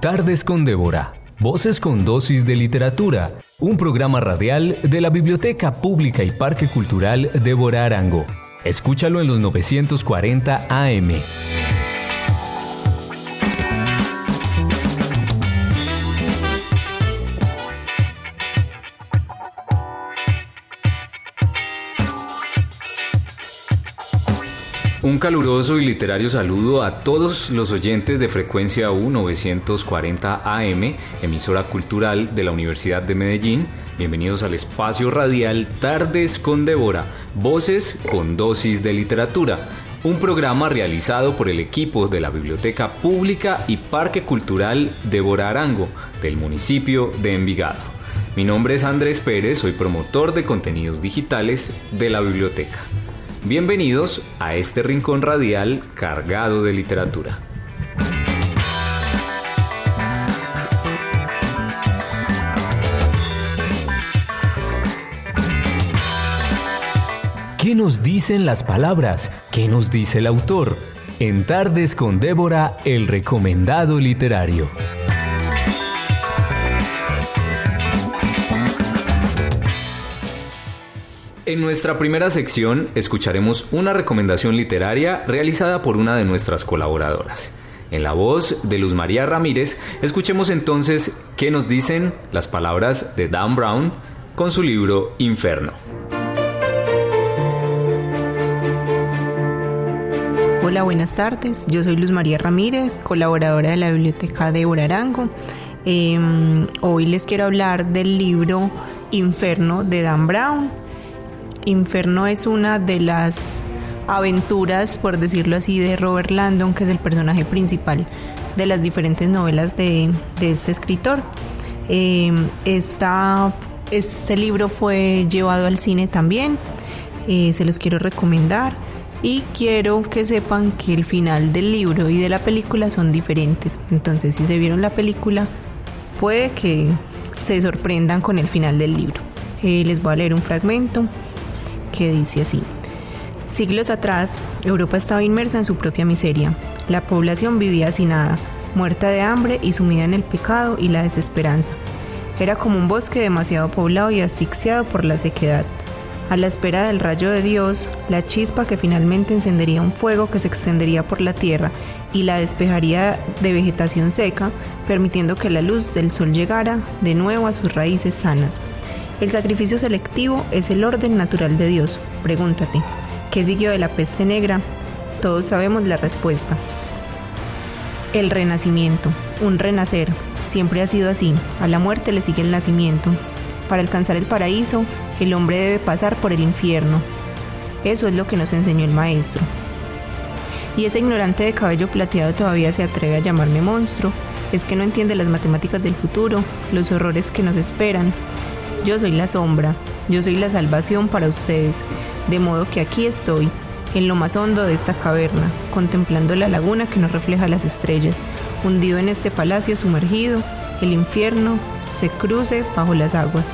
Tardes con Débora. Voces con dosis de literatura. Un programa radial de la Biblioteca Pública y Parque Cultural Débora Arango. Escúchalo en los 940 AM. Un caluroso y literario saludo a todos los oyentes de frecuencia U 940 AM, emisora cultural de la Universidad de Medellín. Bienvenidos al espacio radial Tardes con Débora, voces con dosis de literatura, un programa realizado por el equipo de la Biblioteca Pública y Parque Cultural Débora Arango, del municipio de Envigado. Mi nombre es Andrés Pérez, soy promotor de contenidos digitales de la biblioteca. Bienvenidos a este rincón radial cargado de literatura. ¿Qué nos dicen las palabras? ¿Qué nos dice el autor? En Tardes con Débora, el recomendado literario. En nuestra primera sección escucharemos una recomendación literaria realizada por una de nuestras colaboradoras. En la voz de Luz María Ramírez, escuchemos entonces qué nos dicen las palabras de Dan Brown con su libro Inferno. Hola, buenas tardes. Yo soy Luz María Ramírez, colaboradora de la Biblioteca de Orarango. Em, hoy les quiero hablar del libro Inferno de Dan Brown. Inferno es una de las aventuras, por decirlo así, de Robert Landon, que es el personaje principal de las diferentes novelas de, este escritor. Eh, este libro fue llevado al cine también, eh, se los quiero recomendar y quiero que sepan que el final del libro y de la película son diferentes. Entonces, si se vieron la película, puede que se sorprendan con el final del libro. Eh, les voy a leer un fragmento que dice así. Siglos atrás, Europa estaba inmersa en su propia miseria. La población vivía sin nada, muerta de hambre y sumida en el pecado y la desesperanza. Era como un bosque demasiado poblado y asfixiado por la sequedad. A la espera del rayo de Dios, la chispa que finalmente encendería un fuego que se extendería por la tierra y la despejaría de vegetación seca, permitiendo que la luz del sol llegara de nuevo a sus raíces sanas. El sacrificio selectivo es el orden natural de Dios. Pregúntate, ¿qué siguió de la peste negra? Todos sabemos la respuesta. El renacimiento, un renacer, siempre ha sido así. A la muerte le sigue el nacimiento. Para alcanzar el paraíso, el hombre debe pasar por el infierno. Eso es lo que nos enseñó el maestro. Y ese ignorante de cabello plateado todavía se atreve a llamarme monstruo. Es que no entiende las matemáticas del futuro, los horrores que nos esperan, yo soy la sombra, yo soy la salvación para ustedes, de modo que aquí estoy, en lo más hondo de esta caverna, contemplando la laguna que nos refleja las estrellas, hundido en este palacio sumergido, el infierno se cruce bajo las aguas.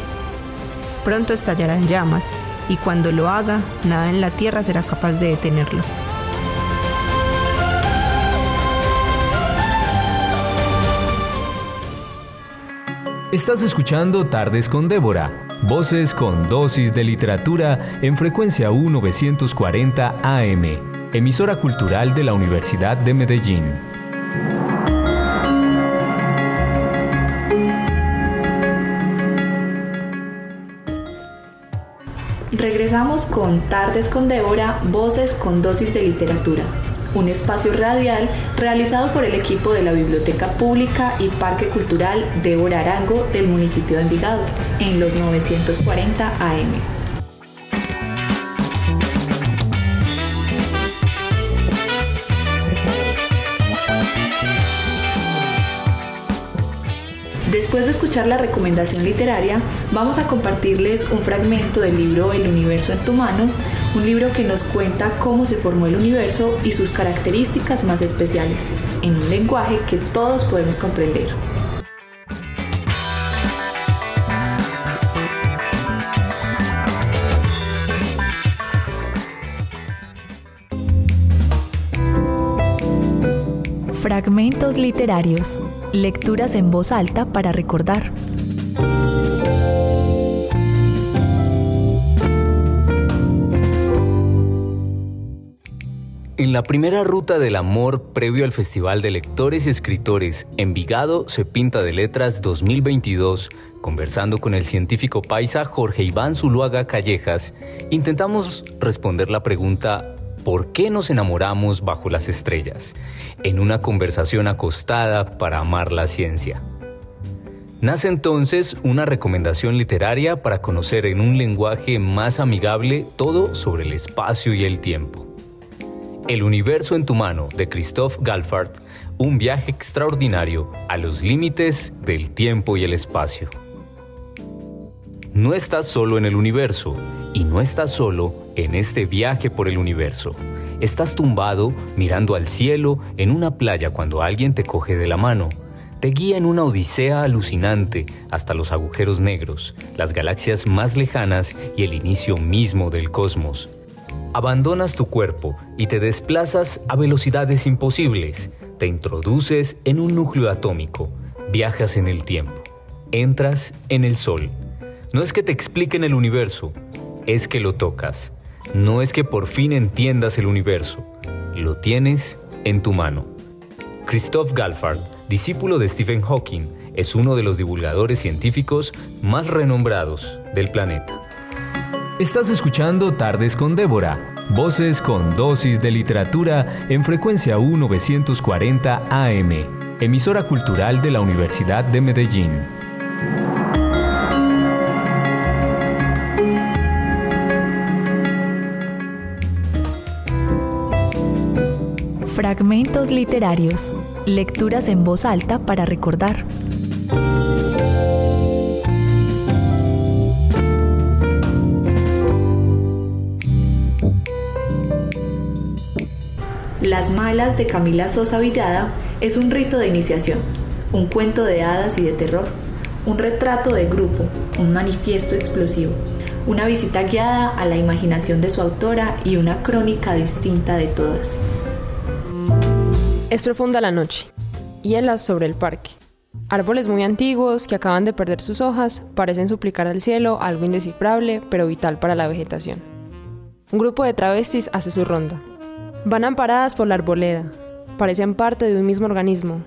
Pronto estallarán llamas, y cuando lo haga, nada en la tierra será capaz de detenerlo. Estás escuchando Tardes con Débora, voces con dosis de literatura en frecuencia U940 AM, emisora cultural de la Universidad de Medellín. Regresamos con Tardes con Débora, voces con dosis de literatura un espacio radial realizado por el equipo de la Biblioteca Pública y Parque Cultural de Arango del municipio de Envigado, en los 940 AM. Después de escuchar la recomendación literaria, vamos a compartirles un fragmento del libro El universo en tu mano, un libro que nos cuenta cómo se formó el universo y sus características más especiales, en un lenguaje que todos podemos comprender. Fragmentos literarios Lecturas en voz alta para recordar. En la primera ruta del amor previo al Festival de Lectores y Escritores Envigado se pinta de letras 2022, conversando con el científico paisa Jorge Iván Zuluaga Callejas, intentamos responder la pregunta ¿Por qué nos enamoramos bajo las estrellas? En una conversación acostada para amar la ciencia. Nace entonces una recomendación literaria para conocer en un lenguaje más amigable todo sobre el espacio y el tiempo. El universo en tu mano de Christoph Galfard, un viaje extraordinario a los límites del tiempo y el espacio. No estás solo en el universo y no estás solo en este viaje por el universo. Estás tumbado mirando al cielo en una playa cuando alguien te coge de la mano. Te guía en una odisea alucinante hasta los agujeros negros, las galaxias más lejanas y el inicio mismo del cosmos. Abandonas tu cuerpo y te desplazas a velocidades imposibles. Te introduces en un núcleo atómico. Viajas en el tiempo. Entras en el sol. No es que te expliquen el universo, es que lo tocas. No es que por fin entiendas el universo, lo tienes en tu mano. Christoph Galfard, discípulo de Stephen Hawking, es uno de los divulgadores científicos más renombrados del planeta. Estás escuchando Tardes con Débora, voces con dosis de literatura en frecuencia 1940 AM, emisora cultural de la Universidad de Medellín. Fragmentos literarios, lecturas en voz alta para recordar. Las Malas de Camila Sosa Villada es un rito de iniciación, un cuento de hadas y de terror, un retrato de grupo, un manifiesto explosivo, una visita guiada a la imaginación de su autora y una crónica distinta de todas. Es profunda la noche, hielas sobre el parque. Árboles muy antiguos que acaban de perder sus hojas parecen suplicar al cielo algo indescifrable pero vital para la vegetación. Un grupo de travestis hace su ronda, Van amparadas por la arboleda. Parecen parte de un mismo organismo,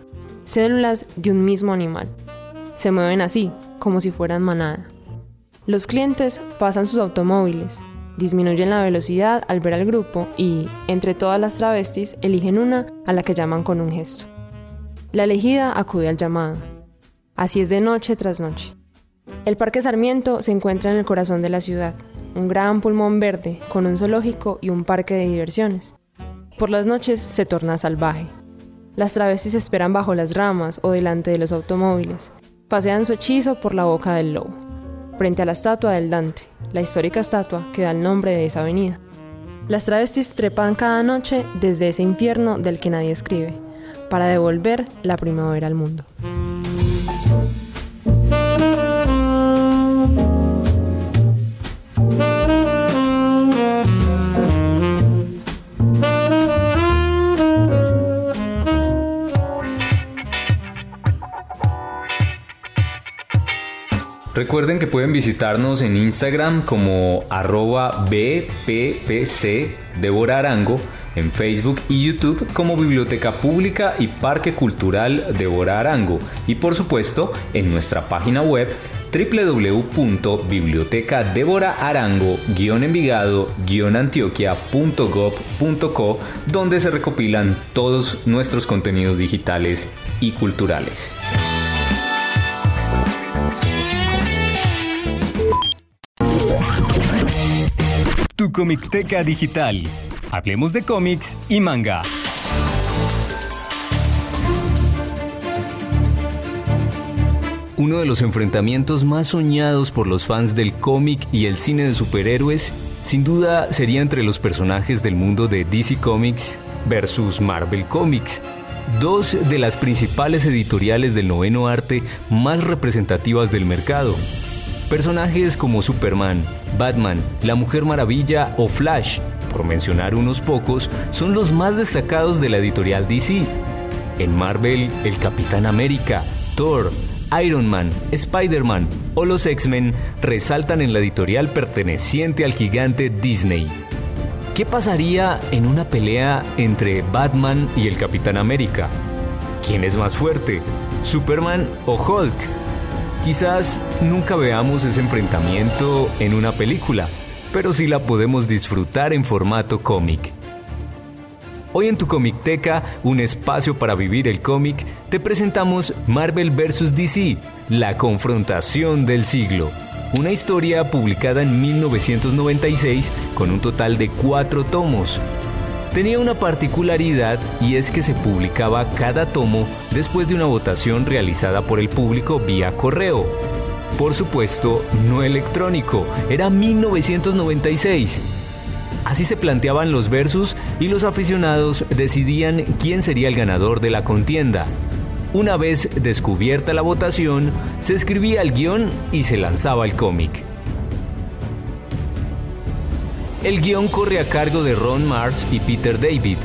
células de un mismo animal. Se mueven así, como si fueran manada. Los clientes pasan sus automóviles, disminuyen la velocidad al ver al grupo y, entre todas las travestis, eligen una a la que llaman con un gesto. La elegida acude al llamado. Así es de noche tras noche. El Parque Sarmiento se encuentra en el corazón de la ciudad, un gran pulmón verde con un zoológico y un parque de diversiones. Por las noches se torna salvaje. Las travestis esperan bajo las ramas o delante de los automóviles. Pasean su hechizo por la boca del lobo, frente a la estatua del Dante, la histórica estatua que da el nombre de esa avenida. Las travestis trepan cada noche desde ese infierno del que nadie escribe, para devolver la primavera al mundo. Recuerden que pueden visitarnos en Instagram como arroba BPPC Arango, en Facebook y YouTube como Biblioteca Pública y Parque Cultural Débora Arango y por supuesto en nuestra página web www.bibliotecadeboraArango-envigado-antioquia.gov.co donde se recopilan todos nuestros contenidos digitales y culturales. Comicteca Digital. Hablemos de cómics y manga. Uno de los enfrentamientos más soñados por los fans del cómic y el cine de superhéroes, sin duda sería entre los personajes del mundo de DC Comics versus Marvel Comics, dos de las principales editoriales del noveno arte más representativas del mercado. Personajes como Superman, Batman, La Mujer Maravilla o Flash, por mencionar unos pocos, son los más destacados de la editorial DC. En Marvel, el Capitán América, Thor, Iron Man, Spider-Man o los X-Men resaltan en la editorial perteneciente al gigante Disney. ¿Qué pasaría en una pelea entre Batman y el Capitán América? ¿Quién es más fuerte? ¿Superman o Hulk? Quizás nunca veamos ese enfrentamiento en una película, pero sí la podemos disfrutar en formato cómic. Hoy en tu Comicteca, un espacio para vivir el cómic, te presentamos Marvel vs. DC, la confrontación del siglo. Una historia publicada en 1996 con un total de cuatro tomos. Tenía una particularidad y es que se publicaba cada tomo después de una votación realizada por el público vía correo. Por supuesto, no electrónico, era 1996 Así se planteaban los versos y los aficionados decidían quién sería el ganador de la contienda. Una vez descubierta la votación, se escribía el guion y se lanzaba el cómic. El guion corre a cargo de Ron Mars y Peter David.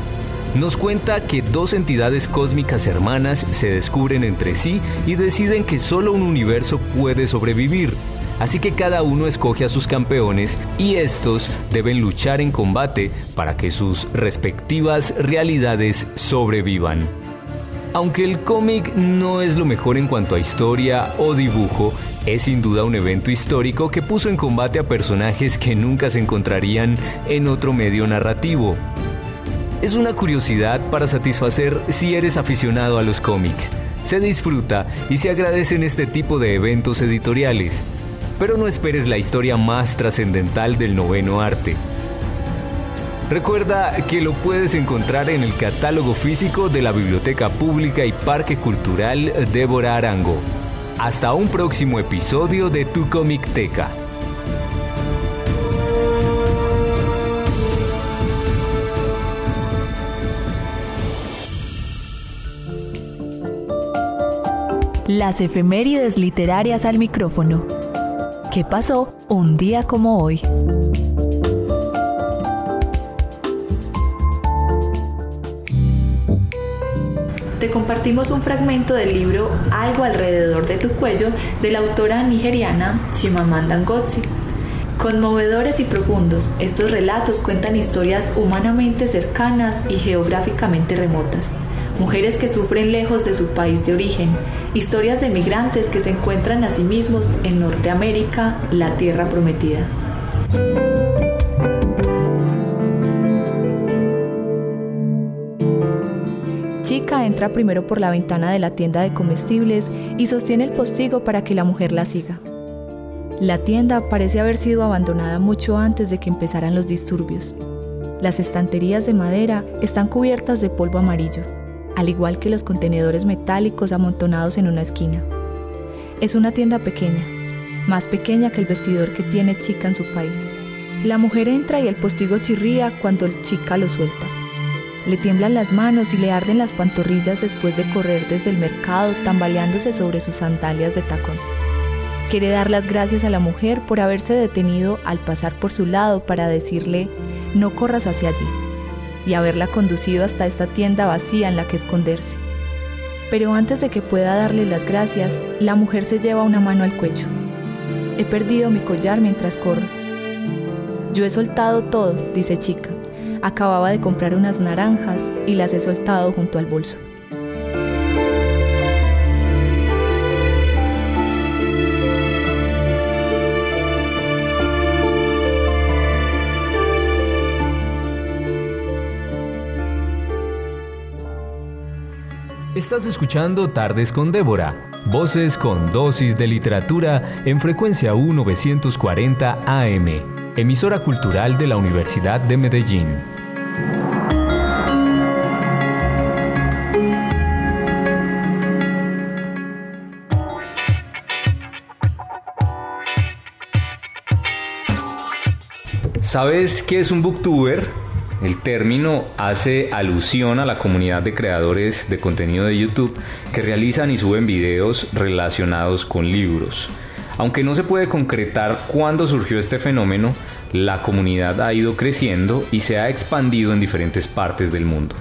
Nos cuenta que dos entidades cósmicas hermanas se descubren entre sí y deciden que solo un universo puede sobrevivir, Así que cada uno escoge a sus campeones y estos deben luchar en combate para que sus respectivas realidades sobrevivan. Aunque el cómic no es lo mejor en cuanto a historia o dibujo, es sin duda un evento histórico que puso en combate a personajes que nunca se encontrarían en otro medio narrativo. Es una curiosidad para satisfacer si eres aficionado a los cómics. Se disfruta y se agradecen este tipo de eventos editoriales pero no esperes la historia más trascendental del noveno arte. Recuerda que lo puedes encontrar en el catálogo físico de la Biblioteca Pública y Parque Cultural Débora Arango. Hasta un próximo episodio de Tu Teca. Las efemérides literarias al micrófono. ¿Qué pasó un día como hoy? Compartimos un fragmento del libro Algo alrededor de tu cuello de la autora nigeriana Chimamanda Ngozi. Conmovedores y profundos, estos relatos cuentan historias humanamente cercanas y geográficamente remotas mujeres que sufren lejos de su país de origen, historias de migrantes que se encuentran a sí mismos en Norteamérica, la tierra prometida. Chica entra primero por la ventana de la tienda de comestibles y sostiene el postigo para que la mujer la siga. La tienda parece haber sido abandonada mucho antes de que empezaran los disturbios. Las estanterías de madera están cubiertas de polvo amarillo al igual que los contenedores metálicos amontonados en una esquina. Es una tienda pequeña, más pequeña que el vestidor que tiene chica en su país. La mujer entra y el postigo chirría cuando chica lo suelta. Le tiemblan las manos y le arden las pantorrillas después de correr desde el mercado tambaleándose sobre sus sandalias de tacón. Quiere dar las gracias a la mujer por haberse detenido al pasar por su lado para decirle, no corras hacia allí y haberla conducido hasta esta tienda vacía en la que esconderse. Pero antes de que pueda darle las gracias, la mujer se lleva una mano al cuello. He perdido mi collar mientras corro. Yo he soltado todo, dice chica. Acababa de comprar unas naranjas y las he soltado junto al bolso. Estás escuchando Tardes con Débora, voces con dosis de literatura en frecuencia U940 AM, emisora cultural de la Universidad de Medellín. ¿Sabes qué es un booktuber? El término hace alusión a la comunidad de creadores de contenido de YouTube que realizan y suben videos relacionados con libros. Aunque no se puede concretar cuándo surgió este fenómeno, la comunidad ha ido creciendo y se ha expandido en diferentes partes del mundo.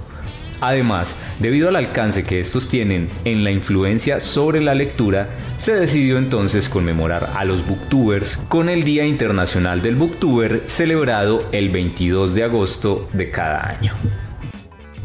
Además, debido al alcance que estos tienen en la influencia sobre la lectura, se decidió entonces conmemorar a los booktubers con el Día Internacional del Booktuber celebrado el 22 de agosto de cada año.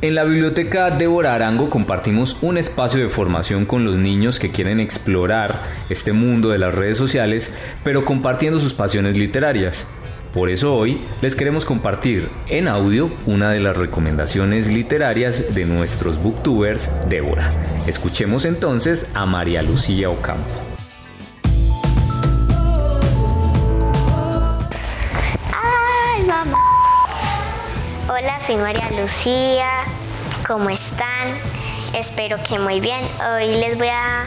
En la biblioteca Débora Arango compartimos un espacio de formación con los niños que quieren explorar este mundo de las redes sociales, pero compartiendo sus pasiones literarias. Por eso hoy les queremos compartir en audio una de las recomendaciones literarias de nuestros booktubers Débora. Escuchemos entonces a María Lucía Ocampo. Soy María Lucía. ¿Cómo están? Espero que muy bien. Hoy les voy a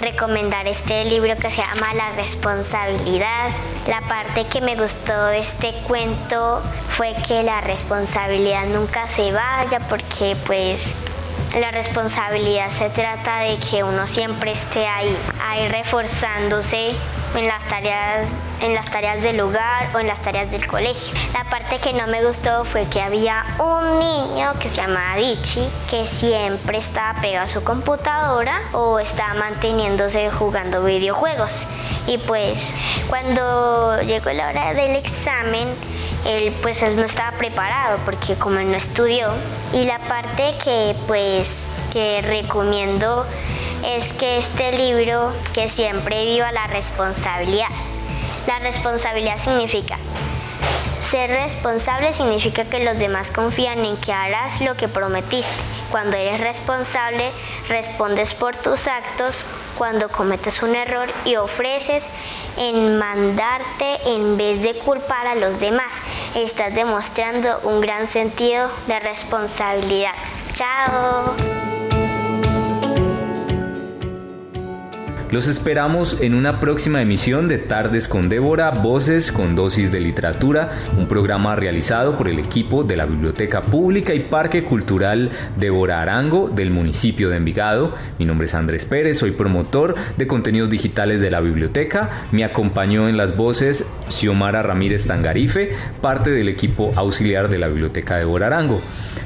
recomendar este libro que se llama La responsabilidad. La parte que me gustó de este cuento fue que la responsabilidad nunca se vaya porque pues la responsabilidad se trata de que uno siempre esté ahí, ahí reforzándose en las tareas en las tareas del hogar o en las tareas del colegio. La parte que no me gustó fue que había un niño que se llamaba Dichi que siempre estaba pegado a su computadora o estaba manteniéndose jugando videojuegos. Y pues cuando llegó la hora del examen, él pues él no estaba preparado porque como él no estudió. Y la parte que pues que recomiendo es que este libro que siempre viva la responsabilidad. La responsabilidad significa ser responsable significa que los demás confían en que harás lo que prometiste. Cuando eres responsable, respondes por tus actos. Cuando cometes un error y ofreces en mandarte en vez de culpar a los demás, estás demostrando un gran sentido de responsabilidad. Chao. Los esperamos en una próxima emisión de Tardes con Débora, Voces con Dosis de Literatura, un programa realizado por el equipo de la Biblioteca Pública y Parque Cultural Débora Arango del municipio de Envigado. Mi nombre es Andrés Pérez, soy promotor de contenidos digitales de la biblioteca. Me acompañó en las voces Xiomara Ramírez Tangarife, parte del equipo auxiliar de la Biblioteca Débora Arango.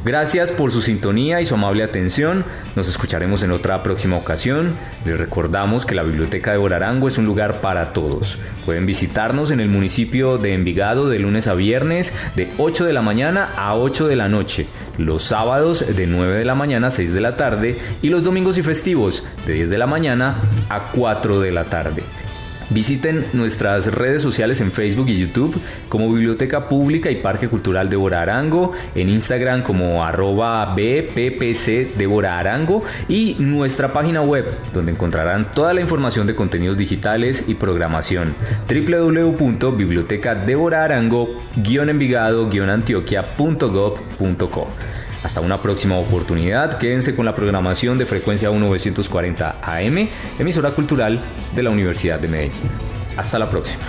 Gracias por su sintonía y su amable atención. Nos escucharemos en otra próxima ocasión. Les recordamos que la Biblioteca de Borarango es un lugar para todos. Pueden visitarnos en el municipio de Envigado de lunes a viernes de 8 de la mañana a 8 de la noche, los sábados de 9 de la mañana a 6 de la tarde y los domingos y festivos de 10 de la mañana a 4 de la tarde. Visiten nuestras redes sociales en Facebook y YouTube como Biblioteca Pública y Parque Cultural de Arango, en Instagram como arroba BPPC Arango y nuestra página web donde encontrarán toda la información de contenidos digitales y programación. www.bibliotecadevorarango-envigado-antioquia.gov.co hasta una próxima oportunidad, quédense con la programación de frecuencia 1940 AM, emisora cultural de la Universidad de Medellín. Hasta la próxima.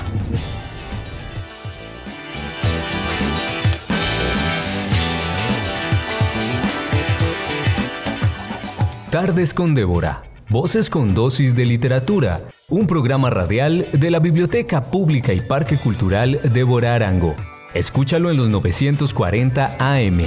Tardes con Débora. Voces con dosis de literatura. Un programa radial de la Biblioteca Pública y Parque Cultural Débora Arango. Escúchalo en los 940 AM.